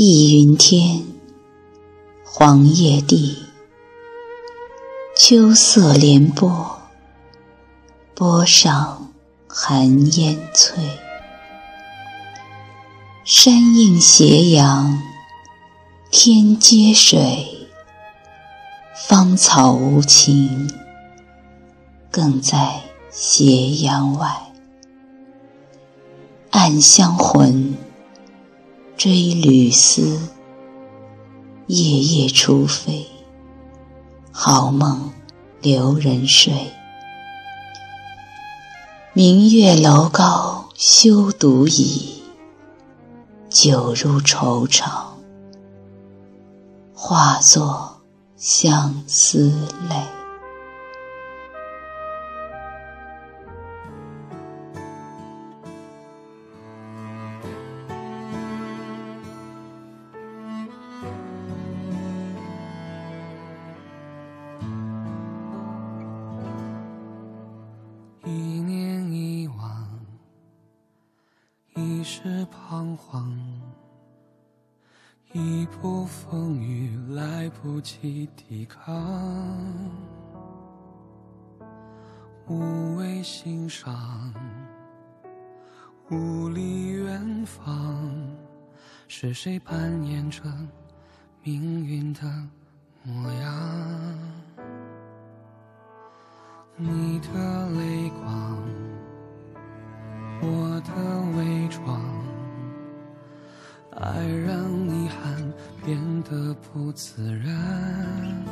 碧云天，黄叶地，秋色连波，波上寒烟翠。山映斜阳，天接水，芳草无情，更在斜阳外。暗香魂，追旅思，夜夜初飞，好梦留人睡。明月楼高休独倚。酒入愁肠，化作相思泪。是彷徨，一波风雨来不及抵抗，无谓欣赏，无力远方，是谁扮演着命运的模样？你的泪的不自然，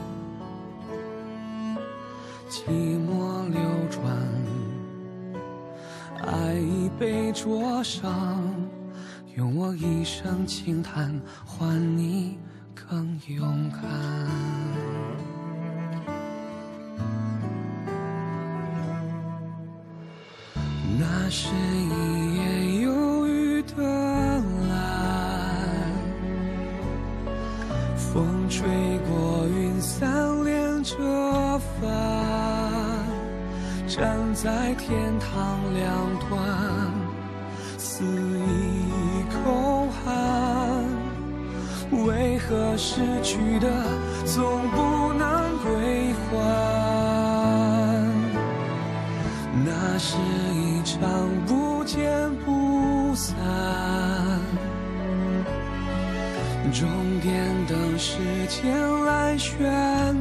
寂寞流转，爱已被灼伤，用我一生轻叹换你更勇敢。那是一风吹过云散连着帆，站在天堂两端，肆意空喊。为何失去的总不能终点等时间来宣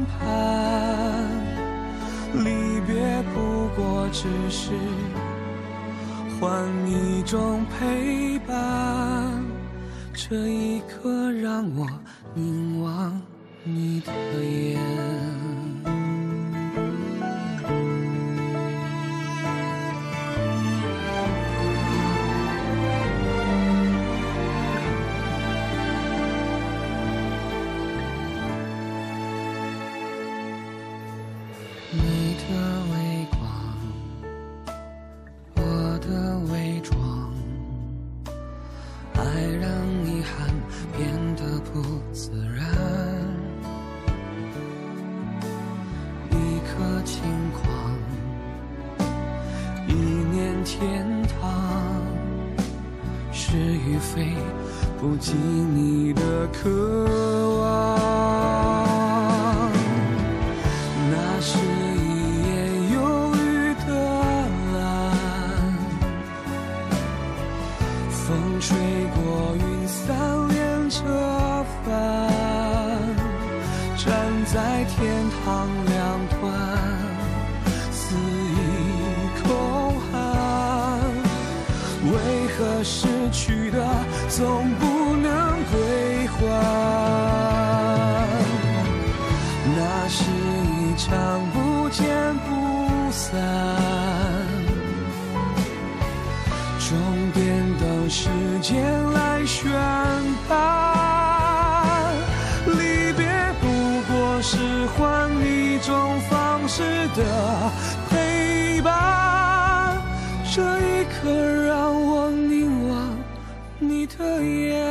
判。离别不过只是换一种陪伴，这一刻让我凝望你的眼。天堂是与非不及你的渴望，那是一夜忧郁的蓝，风吹过云散连着帆，站在天堂两端，失去的？总不能归还，那是一场不见不散，终点等时间来宣判。离别不过是换一种方式的陪伴，这一刻让我。你的眼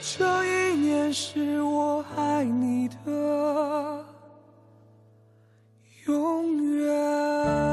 这一年是我爱你的永远。